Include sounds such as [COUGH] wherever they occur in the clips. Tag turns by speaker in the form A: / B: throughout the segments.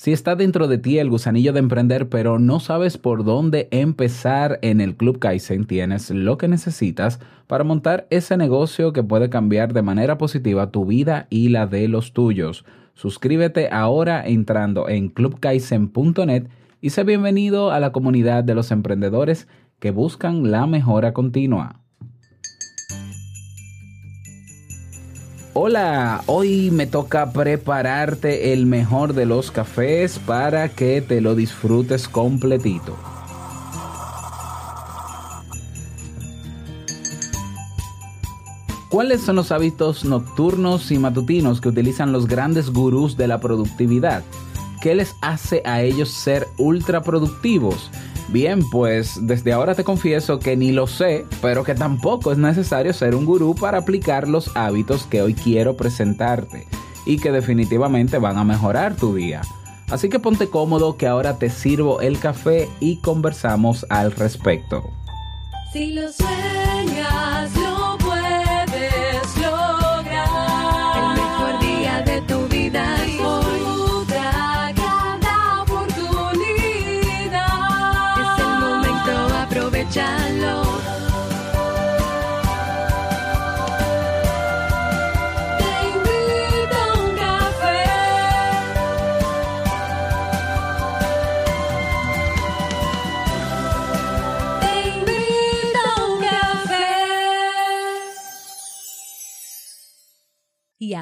A: Si está dentro de ti el gusanillo de emprender, pero no sabes por dónde empezar en el Club Kaizen, tienes lo que necesitas para montar ese negocio que puede cambiar de manera positiva tu vida y la de los tuyos. Suscríbete ahora entrando en clubkaizen.net y sé bienvenido a la comunidad de los emprendedores que buscan la mejora continua. Hola, hoy me toca prepararte el mejor de los cafés para que te lo disfrutes completito. ¿Cuáles son los hábitos nocturnos y matutinos que utilizan los grandes gurús de la productividad? ¿Qué les hace a ellos ser ultra productivos? Bien, pues desde ahora te confieso que ni lo sé, pero que tampoco es necesario ser un gurú para aplicar los hábitos que hoy quiero presentarte y que definitivamente van a mejorar tu día. Así que ponte cómodo que ahora te sirvo el café y conversamos al respecto.
B: Si lo sueñas,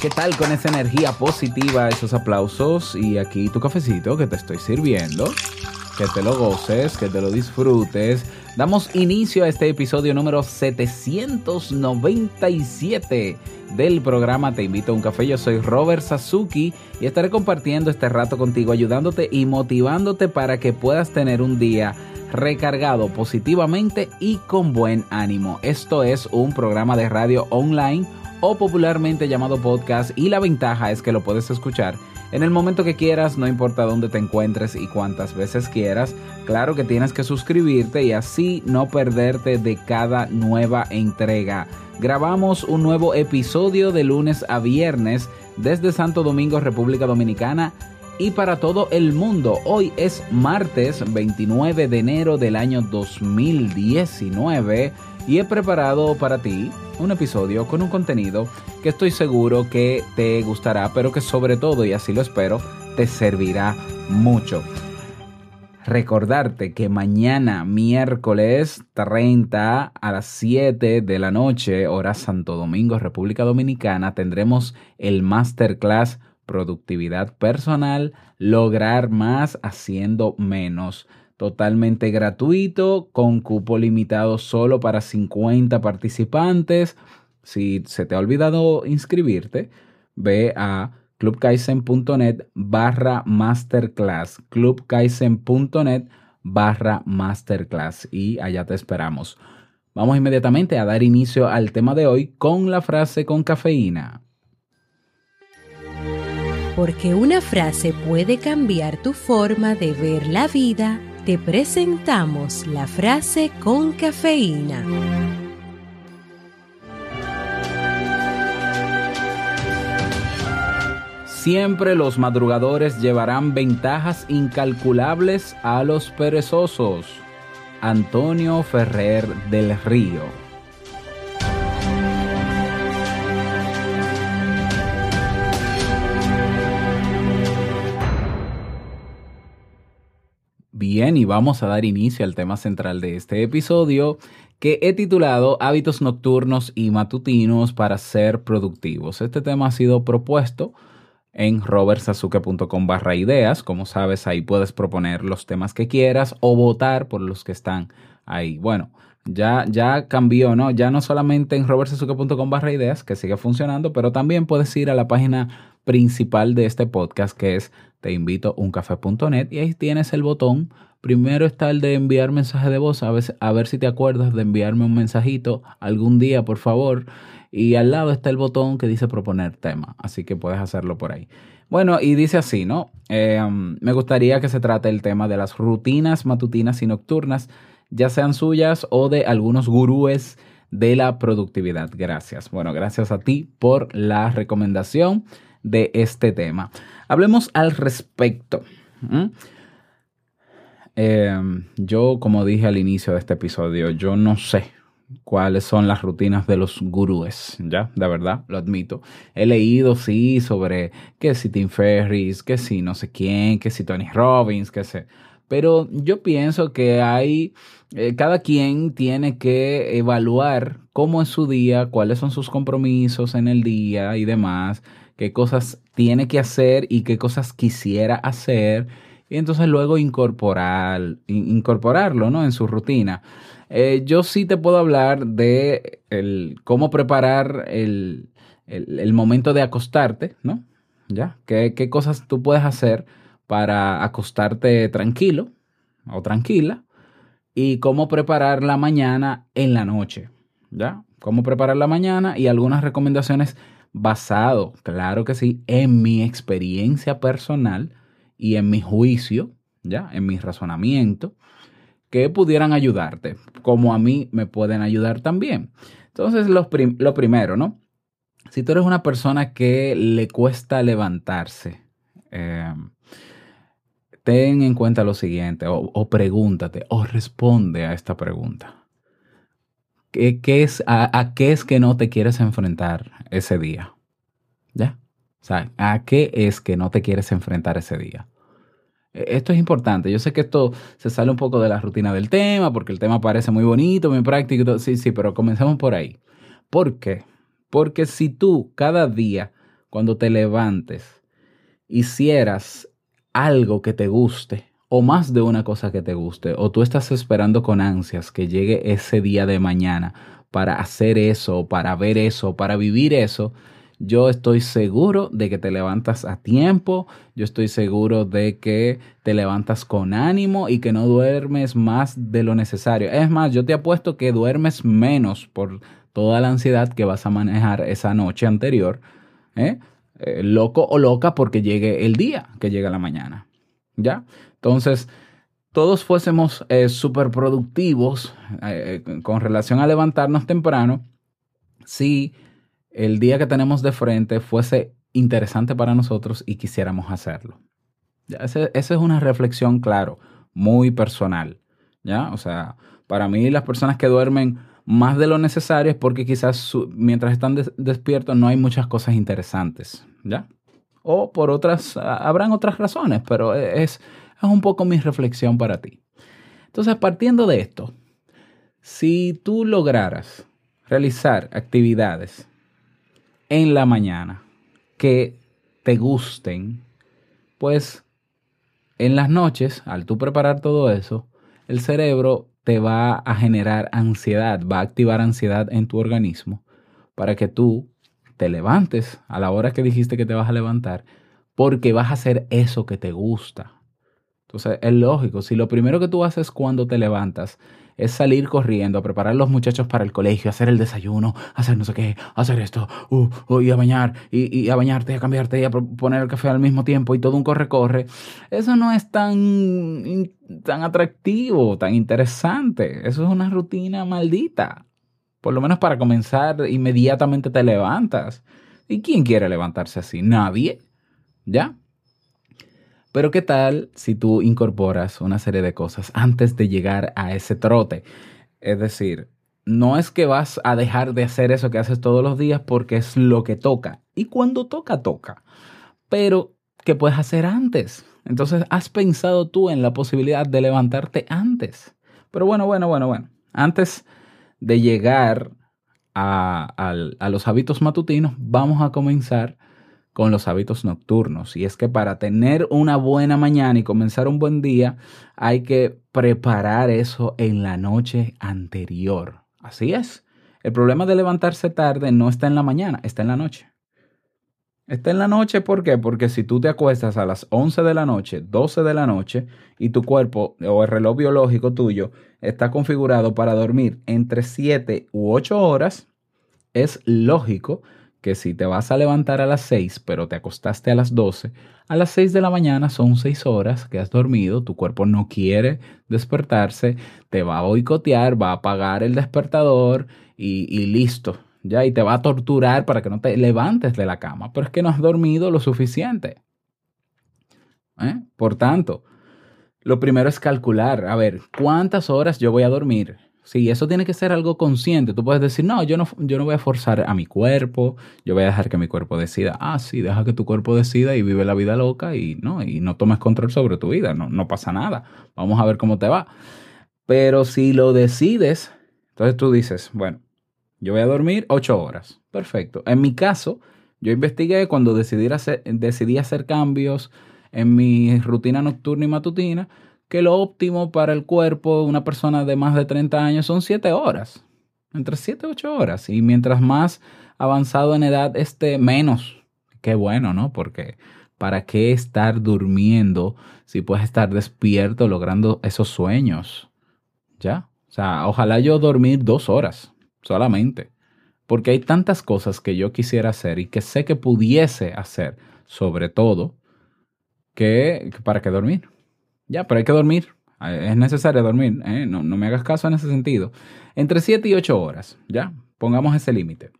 A: ¿Qué tal con esa energía positiva, esos aplausos y aquí tu cafecito que te estoy sirviendo? Que te lo goces, que te lo disfrutes. Damos inicio a este episodio número 797 del programa Te invito a un café. Yo soy Robert Sasuki y estaré compartiendo este rato contigo, ayudándote y motivándote para que puedas tener un día recargado positivamente y con buen ánimo. Esto es un programa de radio online o popularmente llamado podcast y la ventaja es que lo puedes escuchar en el momento que quieras, no importa dónde te encuentres y cuántas veces quieras. Claro que tienes que suscribirte y así no perderte de cada nueva entrega. Grabamos un nuevo episodio de lunes a viernes desde Santo Domingo, República Dominicana y para todo el mundo. Hoy es martes 29 de enero del año 2019 y he preparado para ti un episodio con un contenido que estoy seguro que te gustará, pero que sobre todo, y así lo espero, te servirá mucho. Recordarte que mañana, miércoles 30 a las 7 de la noche, hora Santo Domingo, República Dominicana, tendremos el Masterclass Productividad Personal, lograr más haciendo menos totalmente gratuito, con cupo limitado solo para 50 participantes. Si se te ha olvidado inscribirte, ve a clubkaizen.net barra masterclass, clubkaizen.net barra masterclass y allá te esperamos. Vamos inmediatamente a dar inicio al tema de hoy con la frase con cafeína.
C: Porque una frase puede cambiar tu forma de ver la vida, te presentamos la frase con cafeína.
A: Siempre los madrugadores llevarán ventajas incalculables a los perezosos. Antonio Ferrer del Río. Bien, y vamos a dar inicio al tema central de este episodio que he titulado Hábitos nocturnos y matutinos para ser productivos. Este tema ha sido propuesto en robertsazuke.com barra ideas. Como sabes, ahí puedes proponer los temas que quieras o votar por los que están ahí. Bueno, ya, ya cambió, ¿no? Ya no solamente en robertsazuke.com barra ideas, que sigue funcionando, pero también puedes ir a la página principal de este podcast, que es teinvitouncafé.net, y ahí tienes el botón Primero está el de enviar mensaje de voz, a ver, a ver si te acuerdas de enviarme un mensajito algún día, por favor. Y al lado está el botón que dice proponer tema, así que puedes hacerlo por ahí. Bueno, y dice así, ¿no? Eh, me gustaría que se trate el tema de las rutinas matutinas y nocturnas, ya sean suyas o de algunos gurúes de la productividad. Gracias. Bueno, gracias a ti por la recomendación de este tema. Hablemos al respecto. ¿Mm? Eh, yo, como dije al inicio de este episodio, yo no sé cuáles son las rutinas de los gurúes, ya, de verdad, lo admito. He leído, sí, sobre que si Tim Ferriss, que si no sé quién, que si Tony Robbins, que sé. Pero yo pienso que hay, eh, cada quien tiene que evaluar cómo es su día, cuáles son sus compromisos en el día y demás, qué cosas tiene que hacer y qué cosas quisiera hacer, y entonces luego incorporar, in- incorporarlo, ¿no? En su rutina. Eh, yo sí te puedo hablar de el, cómo preparar el, el- el momento de acostarte, ¿no? ¿Ya? ¿Qué, qué cosas tú puedes hacer para acostarte tranquilo o tranquila? Y cómo preparar la mañana en la noche, ¿ya? Cómo preparar la mañana y algunas recomendaciones basado, claro que sí, en mi experiencia personal y en mi juicio, ¿ya? En mi razonamiento que pudieran ayudarte, como a mí me pueden ayudar también. Entonces, prim- lo primero, ¿no? Si tú eres una persona que le cuesta levantarse, eh, ten en cuenta lo siguiente, o pregúntate, o responde a esta pregunta. ¿Qué, qué es, a, a qué es que no te quieres enfrentar ese día? ¿Ya? O sea, ¿a qué es que no te quieres enfrentar ese día? Eh, Esto es importante. Yo sé que esto se sale un poco de la rutina del tema, porque el tema parece muy bonito, muy práctico. Sí, sí, pero comencemos por ahí. ¿Por qué? Porque si tú cada día, cuando te levantes, hicieras algo que te guste, o más de una cosa que te guste, o tú estás esperando con ansias que llegue ese día de mañana para hacer eso, para ver eso, para vivir eso, yo estoy seguro de que te levantas a tiempo, yo estoy seguro de que te levantas con ánimo y que no duermes más de lo necesario. Es más, yo te apuesto que duermes menos por toda la ansiedad que vas a manejar esa noche anterior, ¿eh? Eh, loco o loca porque llegue el día, que llega la mañana. ¿Ya? Entonces, todos fuésemos eh, súper productivos eh, con relación a levantarnos temprano si el día que tenemos de frente fuese interesante para nosotros y quisiéramos hacerlo. Ya, ese- esa es una reflexión, claro, muy personal. ¿Ya? O sea, para mí las personas que duermen más de lo necesario es porque quizás mientras están des- despiertos no hay muchas cosas interesantes. ¿Ya? O por otras, habrán otras razones, pero es, es un poco mi reflexión para ti. Entonces, partiendo de esto, si tú lograras realizar actividades en la mañana que te gusten, pues en las noches, al tú preparar todo eso, el cerebro te va a generar ansiedad, va a activar ansiedad en tu organismo para que tú te levantes a la hora que dijiste que te vas a levantar, porque vas a hacer eso que te gusta. Entonces es lógico, si lo primero que tú haces cuando te levantas es salir corriendo a preparar a los muchachos para el colegio, hacer el desayuno, hacer no sé qué, hacer esto, uh, uh, y a bañar, y, a bañarte, y a cambiarte, y a poner el café al mismo tiempo, y todo un corre-corre, eso no es tan, tan atractivo, tan interesante. Eso es una rutina maldita. Por lo menos para comenzar, inmediatamente te levantas. ¿Y quién quiere levantarse así? Nadie. ¿Ya? Pero ¿qué tal si tú incorporas una serie de cosas antes de llegar a ese trote? Es decir, no es que vas a dejar de hacer eso que haces todos los días porque es lo que toca. Y cuando toca, toca. Pero, ¿qué puedes hacer antes? Entonces, ¿has pensado tú en la posibilidad de levantarte antes? Pero bueno, bueno, bueno, bueno. Antes de llegar a, a los hábitos matutinos, vamos a comenzar con los hábitos nocturnos. Y es que para tener una buena mañana y comenzar un buen día, hay que preparar eso en la noche anterior. Así es. El problema de levantarse tarde no está en la mañana, está en la noche. Está en la noche, ¿por qué? Porque si tú te acuestas a las 11 de la noche, 12 de la noche, y tu cuerpo o el reloj biológico tuyo está configurado para dormir entre 7 u 8 horas, es lógico que si te vas a levantar a las 6, pero te acostaste a las 12, a las 6 de la mañana son 6 horas que has dormido, tu cuerpo no quiere despertarse, te va a boicotear, va a apagar el despertador y, y listo, ya, y te va a torturar para que no te levantes de la cama, pero es que no has dormido lo suficiente. ¿Eh? Por tanto, lo primero es calcular, a ver, ¿cuántas horas yo voy a dormir? Sí, eso tiene que ser algo consciente. Tú puedes decir, no, yo no, yo no voy a forzar a mi cuerpo, yo voy a dejar que mi cuerpo decida. Ah, sí, deja que tu cuerpo decida y vive la vida loca y no, y no tomes control sobre tu vida, no, no pasa nada. Vamos a ver cómo te va. Pero si lo decides, entonces tú dices, bueno, yo voy a dormir ocho horas. Perfecto. En mi caso, yo investigué cuando decidí hacer, decidí hacer cambios en mi rutina nocturna y matutina, que lo óptimo para el cuerpo de una persona de más de 30 años son 7 horas. Entre 7 y 8 horas. Y mientras más avanzado en edad esté, menos. Qué bueno, ¿no? Porque ¿para qué estar durmiendo si puedes estar despierto logrando esos sueños? ¿Ya? O sea, ojalá yo dormir dos horas solamente. Porque hay tantas cosas que yo quisiera hacer y que sé que pudiese hacer, sobre todo, que, para qué dormir. Ya, pero hay que dormir. Es necesario dormir. ¿eh? No, no me hagas caso en ese sentido. Entre 7 y 8 horas. Ya, pongamos ese límite.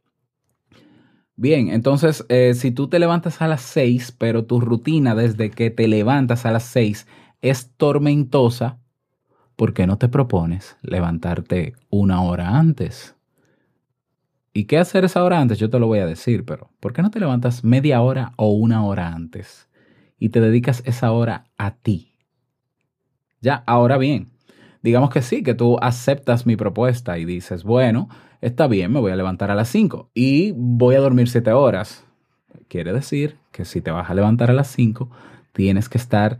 A: Bien, entonces, eh, si tú te levantas a las 6, pero tu rutina desde que te levantas a las 6 es tormentosa, ¿por qué no te propones levantarte una hora antes? ¿Y qué hacer esa hora antes? Yo te lo voy a decir, pero ¿por qué no te levantas media hora o una hora antes y te dedicas esa hora a ti? Ya, ahora bien, digamos que sí, que tú aceptas mi propuesta y dices, bueno, está bien, me voy a levantar a las 5 y voy a dormir 7 horas. Quiere decir que si te vas a levantar a las 5, tienes que estar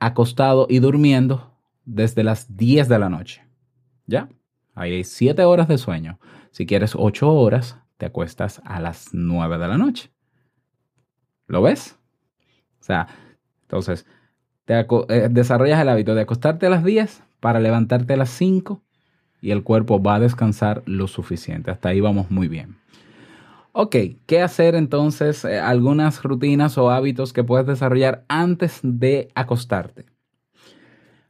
A: acostado y durmiendo desde las 10 de la noche. ¿Ya? Ahí hay 7 horas de sueño. Si quieres 8 horas, te acuestas a las 9 de la noche. ¿Lo ves? O sea, entonces, te eh, desarrollas el hábito de acostarte a las 10 para levantarte a las 5 y el cuerpo va a descansar lo suficiente. Hasta ahí vamos muy bien. Ok, ¿qué hacer entonces? Eh, algunas rutinas o hábitos que puedes desarrollar antes de acostarte.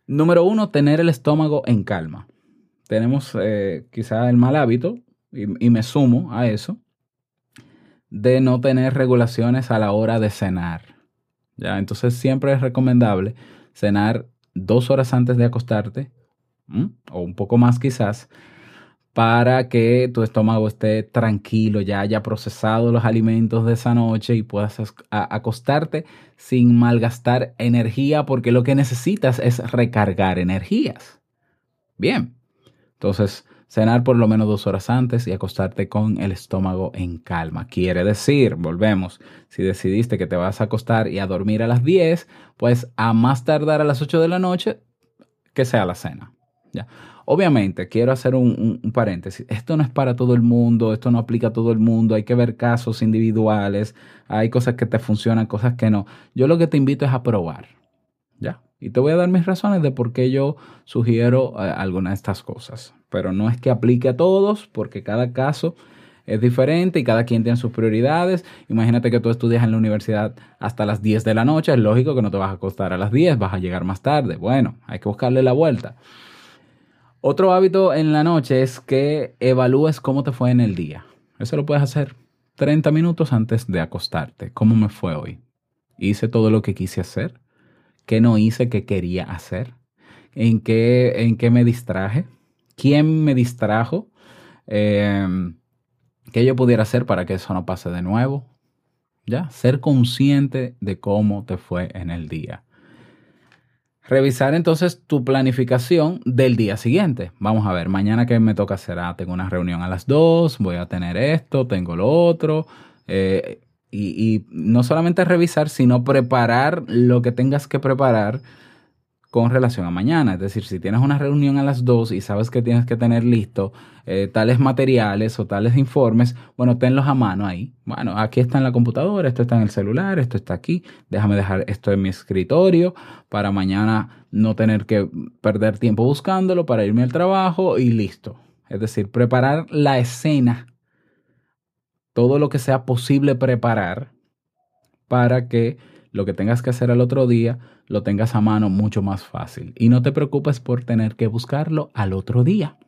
A: Número uno, tener el estómago en calma. Tenemos eh, quizá el mal hábito, y, me sumo a eso, de no tener regulaciones a la hora de cenar. ¿ya? Entonces siempre es recomendable cenar dos horas antes de acostarte, o un poco más quizás, para que tu estómago esté tranquilo, ya haya procesado los alimentos de esa noche y puedas acostarte sin malgastar energía, porque lo que necesitas es recargar energías. Bien, entonces cenar por lo menos dos horas antes y acostarte con el estómago en calma. Quiere decir, volvemos, si decidiste que te vas a acostar y a dormir a las 10, pues a más tardar a las 8 de la noche, que sea la cena. ¿ya? Obviamente, quiero hacer un, paréntesis. Esto no es para todo el mundo, esto no aplica a todo el mundo, hay que ver casos individuales, hay cosas que te funcionan, cosas que no. Yo lo que te invito es a probar. ¿Ya? Y te voy a dar mis razones de por qué yo sugiero eh, algunas de estas cosas. Pero no es que aplique a todos, porque cada caso es diferente y cada quien tiene sus prioridades. Imagínate que tú estudias en la universidad hasta las 10 de la noche, es lógico que no te vas a acostar a las 10, vas a llegar más tarde. Bueno, hay que buscarle la vuelta. Otro hábito en la noche es que evalúes cómo te fue en el día. Eso lo puedes hacer 30 minutos antes de acostarte. ¿Cómo me fue hoy? ¿Hice todo lo que quise hacer? ¿Qué no hice que quería hacer? ¿En qué, en qué me distraje? ¿Quién me distrajo? Eh, ¿Qué yo pudiera hacer para que eso no pase de nuevo? ¿Ya? Ser consciente de cómo te fue en el día. Revisar entonces tu planificación del día siguiente. Vamos a ver, mañana que me toca hacer, ah, tengo una reunión a las 2, voy a tener esto, tengo lo otro. eh, y, y no solamente revisar, sino preparar lo que tengas que preparar con relación a mañana. Es decir, si tienes una reunión a las 2 y sabes que tienes que tener listo eh, tales materiales o tales informes, bueno, tenlos a mano ahí. Bueno, aquí está en la computadora, esto está en el celular, esto está aquí. Déjame dejar esto en mi escritorio para mañana no tener que perder tiempo buscándolo para irme al trabajo y listo. Es decir, preparar la escena, todo lo que sea posible preparar para que lo que tengas que hacer al otro día lo tengas a mano mucho más fácil. Y no te preocupes por tener que buscarlo al otro día.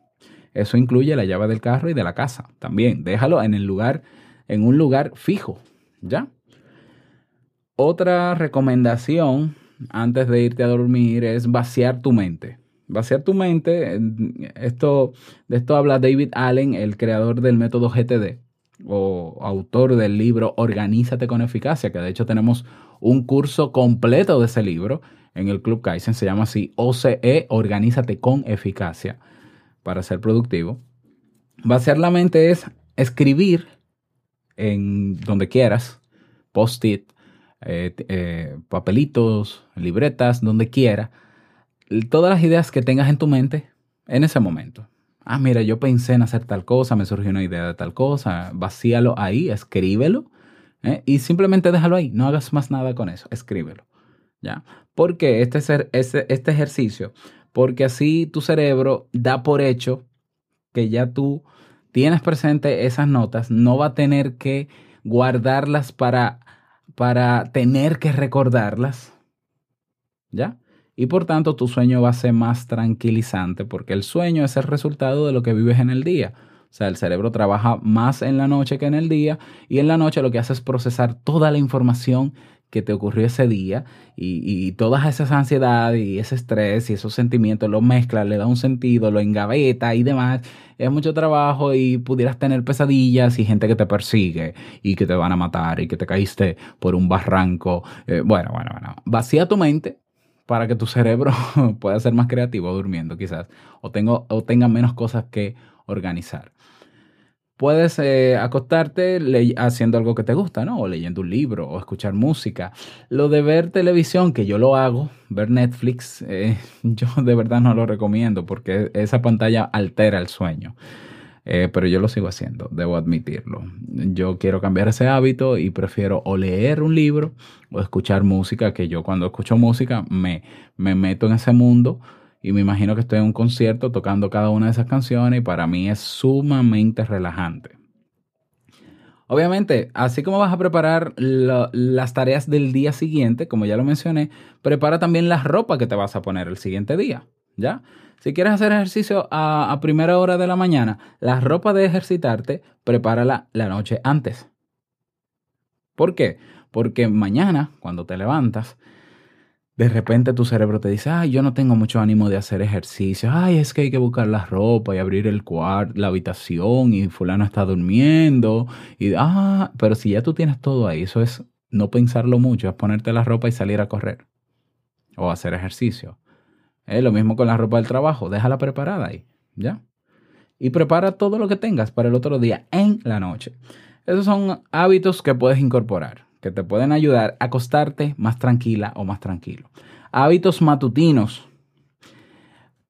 A: Eso incluye la llave del carro y de la casa. También déjalo en el lugar, en un lugar fijo. ¿Ya? Otra recomendación antes de irte a dormir es vaciar tu mente. Vaciar tu mente, esto, de esto habla David Allen, el creador del método GTD o autor del libro Organízate con eficacia, que de hecho tenemos un curso completo de ese libro en el Club Kaizen, se llama así OCE, Organízate con eficacia, para ser productivo. Vaciar la mente es escribir en donde quieras, post-it, eh, eh, papelitos, libretas, donde quiera, todas las ideas que tengas en tu mente en ese momento. Ah, mira, yo pensé en hacer tal cosa, me surgió una idea de tal cosa, vacíalo ahí, escríbelo ¿eh? y simplemente déjalo ahí, no hagas más nada con eso, escríbelo. ¿Ya? Porque este, ser, este, este ejercicio, porque así tu cerebro da por hecho que ya tú tienes presente esas notas, no va a tener que guardarlas para, para tener que recordarlas. ¿Ya? Y por tanto tu sueño va a ser más tranquilizante porque el sueño es el resultado de lo que vives en el día. O sea, el cerebro trabaja más en la noche que en el día y en la noche lo que hace es procesar toda la información que te ocurrió ese día y, todas esas ansiedades y ese estrés y esos sentimientos lo mezcla, le da un sentido, lo engaveta y demás. Es mucho trabajo y pudieras tener pesadillas y gente que te persigue y que te van a matar y que te caíste por un barranco. Eh, bueno, bueno, bueno. Vacía tu mente para que tu cerebro [LAUGHS] pueda ser más creativo durmiendo quizás o, tengo, o tenga menos cosas que organizar. Puedes eh, acostarte haciendo algo que te gusta, ¿no? O leyendo un libro o escuchar música. Lo de ver televisión, que yo lo hago, ver Netflix, eh, [LAUGHS] yo de verdad no lo recomiendo porque esa pantalla altera el sueño. Eh, pero yo lo sigo haciendo, debo admitirlo. Yo quiero cambiar ese hábito y prefiero o leer un libro o escuchar música, que yo cuando escucho música me, me meto en ese mundo y me imagino que estoy en un concierto tocando cada una de esas canciones y para mí es sumamente relajante. Obviamente, así como vas a preparar las tareas del día siguiente, como ya lo mencioné, prepara también la ropa que te vas a poner el siguiente día, ¿ya? Si quieres hacer ejercicio a, a primera hora de la mañana, la ropa de ejercitarte, prepárala la noche antes. ¿Por qué? Porque mañana, cuando te levantas, de repente tu cerebro te dice, ay, yo no tengo mucho ánimo de hacer ejercicio, ay, es que hay que buscar la ropa y abrir el cuarto, la habitación y fulano está durmiendo, y, ah, pero si ya tú tienes todo ahí, eso es no pensarlo mucho, es ponerte la ropa y salir a correr o hacer ejercicio. Es lo mismo con la ropa del trabajo, déjala preparada ahí, ¿ya? Y prepara todo lo que tengas para el otro día en la noche. Esos son hábitos que puedes incorporar, que te pueden ayudar a acostarte más tranquila o más tranquilo. Hábitos matutinos.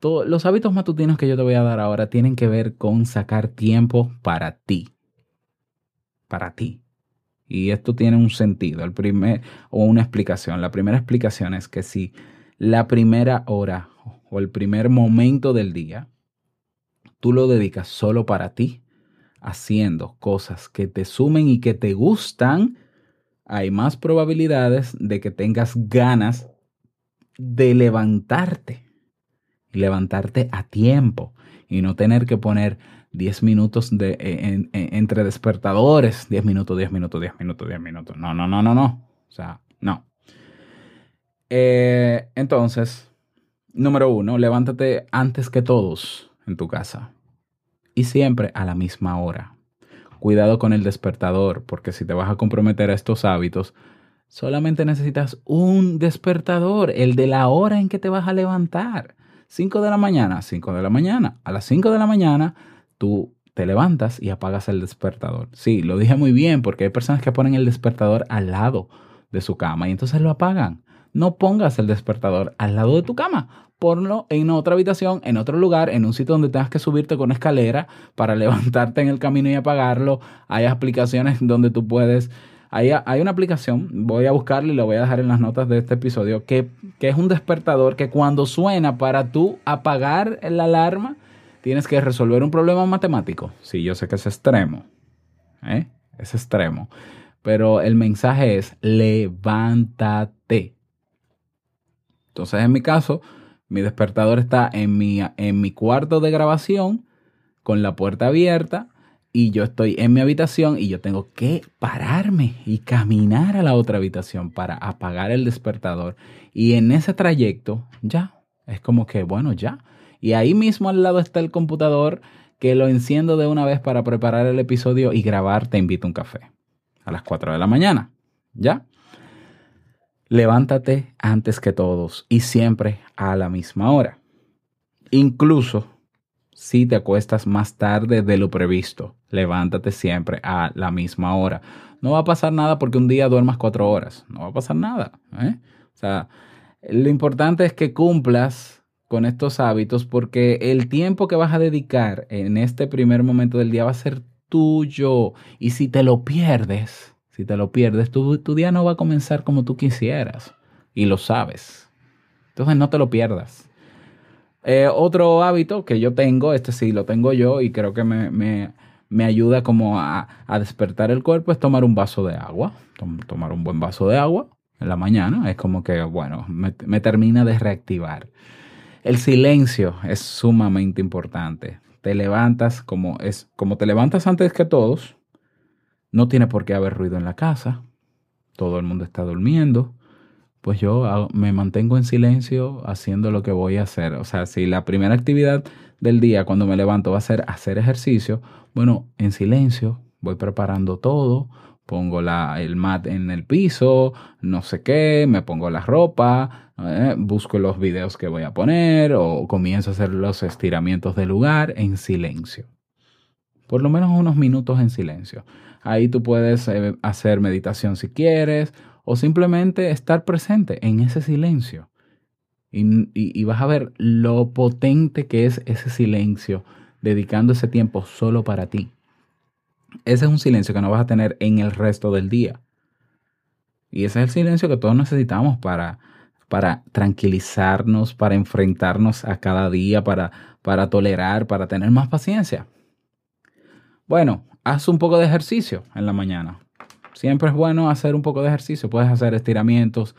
A: Los hábitos matutinos que yo te voy a dar ahora tienen que ver con sacar tiempo para ti. Para ti. Y esto tiene un sentido, el primer, o una explicación. La primera explicación es que si la primera hora o el primer momento del día tú lo dedicas solo para ti, haciendo cosas que te sumen y que te gustan, hay más probabilidades de que tengas ganas de levantarte levantarte a tiempo y no tener que poner 10 minutos de, en- en- entre despertadores, 10 minutos, 10 minutos, 10 minutos, 10 minutos. No, no, no, no, no. O sea, no. Eh, entonces, número uno, levántate antes que todos en tu casa y siempre a la misma hora. Cuidado con el despertador, porque si te vas a comprometer a estos hábitos, solamente necesitas un despertador, el de la hora en que te vas a levantar. 5 de la mañana, 5 de la mañana. A las 5 de la mañana tú te levantas y apagas el despertador. Sí, lo dije muy bien porque hay personas que ponen el despertador al lado de su cama y entonces lo apagan. No pongas el despertador al lado de tu cama. Ponlo en otra habitación, en otro lugar, en un sitio donde tengas que subirte con escalera para [LAUGHS] levantarte en el camino y apagarlo. Hay aplicaciones donde tú puedes hay, hay, una aplicación, voy a buscarla y la voy a dejar en las notas de este episodio, que, que, es un despertador que cuando suena para tú apagar la alarma, tienes que resolver un problema matemático. Sí, yo sé que es extremo. ¿eh? Es extremo. Pero el mensaje es levántate. Entonces, en mi caso, mi despertador está en mi, en mi cuarto de grabación con la puerta abierta y yo estoy en mi habitación y yo tengo que pararme y caminar a la otra habitación para apagar el despertador. Y en ese trayecto, ya, es como que, bueno, ya. Y ahí mismo al lado está el computador que lo enciendo de una vez para preparar el episodio y grabar Te invito a un café a las 4 de la mañana. ¿Ya? Levántate antes que todos y siempre a la misma hora. Incluso si te acuestas más tarde de lo previsto, levántate siempre a la misma hora. No va a pasar nada porque un día duermas cuatro horas. No va a pasar nada. ¿eh? O sea, lo importante es que cumplas con estos hábitos porque el tiempo que vas a dedicar en este primer momento del día va a ser tuyo. Y si te lo pierdes, si te lo pierdes, tu, día no va a comenzar como tú quisieras. Y lo sabes. Entonces no te lo pierdas. Eh, otro hábito que yo tengo, este sí lo tengo yo y creo que me, me, me ayuda como a, a, despertar el cuerpo, es tomar un vaso de agua. Tom, tomar un buen vaso de agua en la mañana es como que, bueno, me, me termina de reactivar. El silencio es sumamente importante. Te levantas como es, como te levantas antes que todos, no tiene por qué haber ruido en la casa. Todo el mundo está durmiendo pues yo me mantengo en silencio haciendo lo que voy a hacer. O sea, si la primera actividad del día cuando me levanto va a ser hacer ejercicio, bueno, en silencio, voy preparando todo, pongo la, el mat en el piso, no sé qué, me pongo la ropa, eh, busco los videos que voy a poner o comienzo a hacer los estiramientos del lugar en silencio. Por lo menos unos minutos en silencio. Ahí tú puedes eh, hacer meditación si quieres o simplemente estar presente en ese silencio. Y, y, y, vas a ver lo potente que es ese silencio, dedicando ese tiempo solo para ti. Ese es un silencio que no vas a tener en el resto del día. Y ese es el silencio que todos necesitamos para, para tranquilizarnos, para enfrentarnos a cada día, para, para tolerar, para tener más paciencia. Bueno, haz un poco de ejercicio en la mañana. Siempre es bueno hacer un poco de ejercicio. Puedes hacer estiramientos,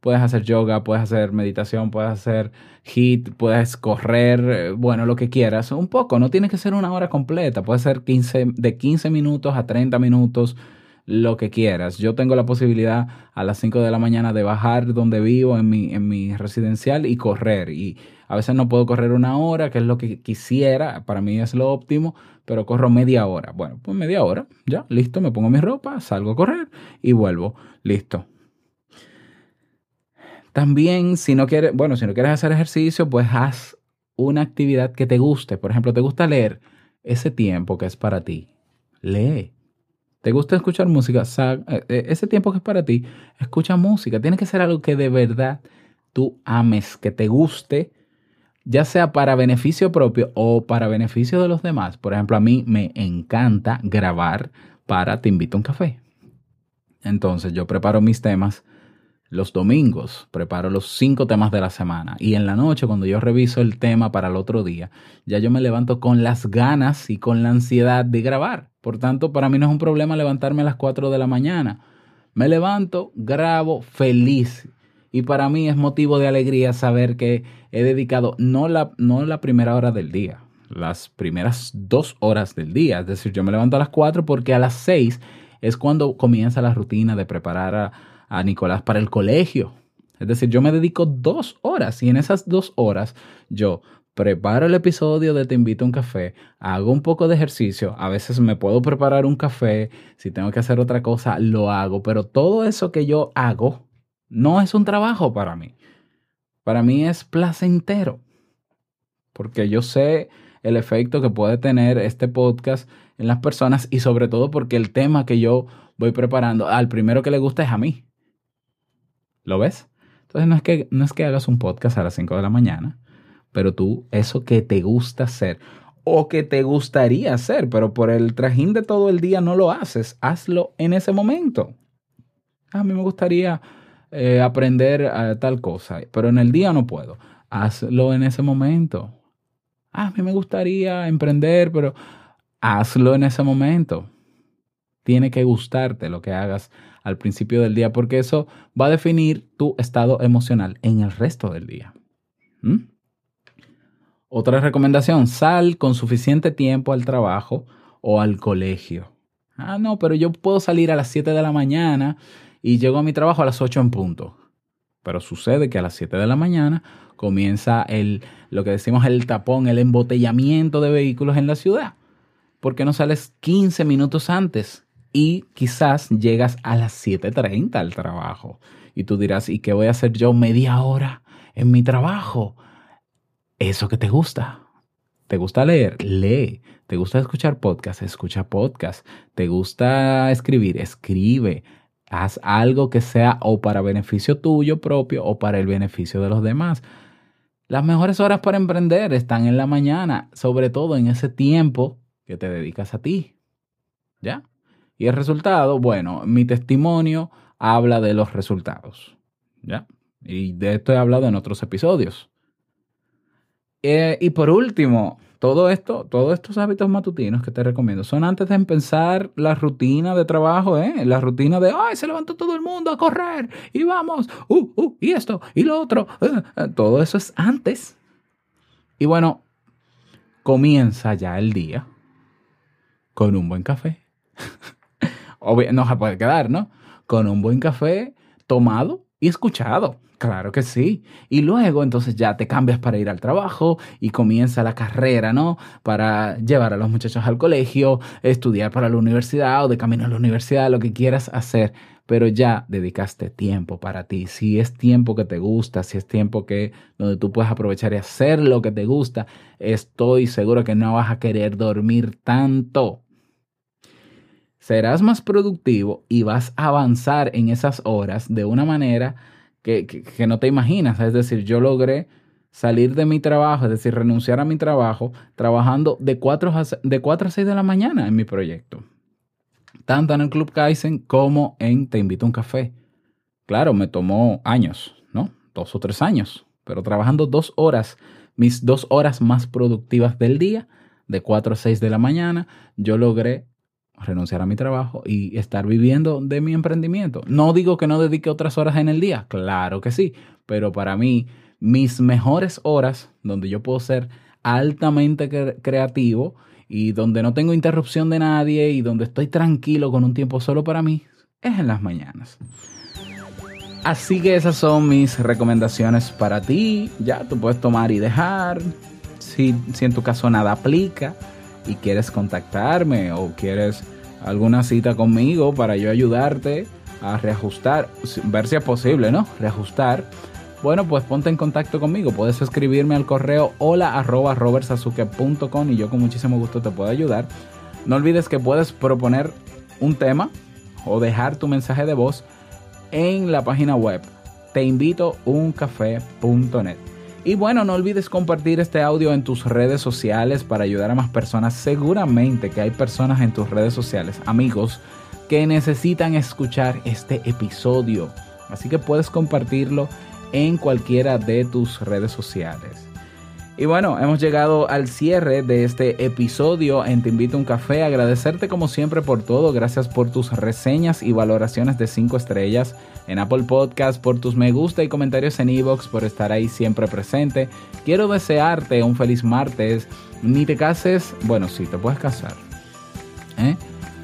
A: puedes hacer yoga, puedes hacer meditación, puedes hacer HIIT, puedes correr, bueno, lo que quieras. Un poco, no tiene que ser una hora completa. Puede ser 15, de 15 minutos a 30 minutos, lo que quieras. Yo tengo la posibilidad a las 5 de la mañana de bajar donde vivo en mi, en mi residencial y correr. Y a veces no puedo correr una hora, que es lo que quisiera, para mí es lo óptimo, pero corro media hora. Bueno, pues media hora, ya, listo, me pongo mi ropa, salgo a correr y vuelvo, listo. También, si no quieres, bueno, si no quieres hacer ejercicio, pues haz una actividad que te guste. Por ejemplo, ¿te gusta leer? Ese tiempo que es para ti, lee. ¿Te gusta escuchar música? Ese tiempo que es para ti, escucha música. Tiene que ser algo que de verdad tú ames, que te guste ya sea para beneficio propio o para beneficio de los demás. Por ejemplo, a mí me encanta grabar para Te invito a un café. Entonces yo preparo mis temas los domingos, preparo los cinco temas de la semana y en la noche cuando yo reviso el tema para el otro día, ya yo me levanto con las ganas y con la ansiedad de grabar. Por tanto, para mí no es un problema levantarme a las 4 de la mañana. Me levanto, grabo feliz y para mí es motivo de alegría saber que he dedicado no la, no la primera hora del día, las primeras dos horas del día. Es decir, yo me levanto a las cuatro porque a las seis es cuando comienza la rutina de preparar a, a Nicolás para el colegio. Es decir, yo me dedico dos horas y en esas dos horas yo preparo el episodio de Te invito a un café, hago un poco de ejercicio, a veces me puedo preparar un café, si tengo que hacer otra cosa, lo hago, pero todo eso que yo hago no es un trabajo para mí. Para mí es placentero. Porque yo sé el efecto que puede tener este podcast en las personas y sobre todo porque el tema que yo voy preparando al primero que le gusta es a mí. ¿Lo ves? Entonces no es que, no es que hagas un podcast a las 5 de la mañana, pero tú, eso que te gusta hacer o que te gustaría hacer, pero por el trajín de todo el día no lo haces, hazlo en ese momento. A mí me gustaría eh, aprender eh, tal cosa, pero en el día no puedo. Hazlo en ese momento. A mí me gustaría emprender, pero hazlo en ese momento. Tiene que gustarte lo que hagas al principio del día, porque eso va a definir tu estado emocional en el resto del día. ¿Mm? Otra recomendación, sal con suficiente tiempo al trabajo o al colegio. Ah, no, pero yo puedo salir a las 7 de la mañana y llego a mi trabajo a las 8 en punto. Pero sucede que a las 7 de la mañana comienza el, lo que decimos el tapón, el embotellamiento de vehículos en la ciudad. ¿Por qué no sales 15 minutos antes? Y quizás llegas a las 7.30 al trabajo. Y tú dirás, ¿y qué voy a hacer yo media hora en mi trabajo? Eso que te gusta. ¿Te gusta leer? Lee. ¿Te gusta escuchar podcast? Escucha podcast. ¿Te gusta escribir? Escribe. Haz algo que sea o para beneficio tuyo propio o para el beneficio de los demás. Las mejores horas para emprender están en la mañana, sobre todo en ese tiempo que te dedicas a ti. ¿Ya? Y el resultado, bueno, mi testimonio habla de los resultados. ¿Ya? Y de esto he hablado en otros episodios. Eh, y por último, todo esto, todos estos hábitos matutinos que te recomiendo son antes de empezar la rutina de trabajo, ¿eh? La rutina de, ay, se levantó todo el mundo a correr y vamos, uh, uh, y esto, y lo otro. eh, eh, todo eso es antes. Y bueno, comienza ya el día con un buen café. [LAUGHS] Obvio, no se puede quedar, ¿no? Con un buen café tomado y escuchado. Claro que sí. Y luego entonces ya te cambias para ir al trabajo y comienza la carrera, ¿no? Para llevar a los muchachos al colegio, estudiar para la universidad o de camino a la universidad, lo que quieras hacer. Pero ya dedicaste tiempo para ti. Si es tiempo que te gusta, si es tiempo que donde tú puedes aprovechar y hacer lo que te gusta, estoy seguro que no vas a querer dormir tanto serás más productivo y vas a avanzar en esas horas de una manera que, que, no te imaginas. Es decir, yo logré salir de mi trabajo, es decir, renunciar a mi trabajo, trabajando de 4 a, de 4 a 6 de la mañana en mi proyecto. Tanto en el Club Kaizen como en Te Invito a un Café. Claro, me tomó años, ¿no? Dos o tres años, pero trabajando dos horas, mis dos horas más productivas del día, de 4 a 6 de la mañana, yo logré renunciar a mi trabajo y estar viviendo de mi emprendimiento. No digo que no dedique otras horas en el día, claro que sí, pero para mí mis mejores horas donde yo puedo ser altamente cre creativo y donde no tengo interrupción de nadie y donde estoy tranquilo con un tiempo solo para mí es en las mañanas. Así que esas son mis recomendaciones para ti. Ya tú puedes tomar y dejar. Si, si en tu caso nada aplica, y quieres contactarme o quieres alguna cita conmigo para yo ayudarte a reajustar, ver si es posible, ¿no? Reajustar. Bueno, pues ponte en contacto conmigo. Puedes escribirme al correo hola arroba y yo con muchísimo gusto te puedo ayudar. No olvides que puedes proponer un tema o dejar tu mensaje de voz en la página web teinvitouncafé.net. Y bueno, no olvides compartir este audio en tus redes sociales para ayudar a más personas. Seguramente que hay personas en tus redes sociales, amigos, que necesitan escuchar este episodio. Así que puedes compartirlo en cualquiera de tus redes sociales. Y bueno, hemos llegado al cierre de este episodio en Te Invito a un Café. Agradecerte como siempre por todo. Gracias por tus reseñas y valoraciones de 5 estrellas en Apple Podcast, por tus me gusta y comentarios en Evox, por estar ahí siempre presente. Quiero desearte un feliz martes. Ni te cases, bueno, sí, te puedes casar. ¿Eh?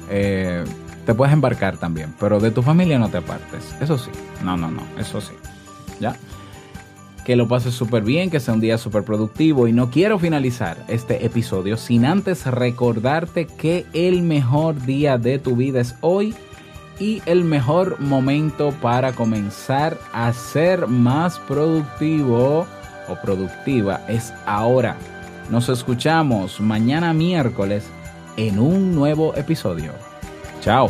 A: Eh, te puedes embarcar también, pero de tu familia no te apartes. Eso sí, no, no, no, eso sí. ¿Ya? Que lo pases súper bien, que sea un día súper productivo y no quiero finalizar este episodio sin antes recordarte que el mejor día de tu vida es hoy y el mejor momento para comenzar a ser más productivo o productiva es ahora. Nos escuchamos mañana miércoles en un nuevo episodio. Chao.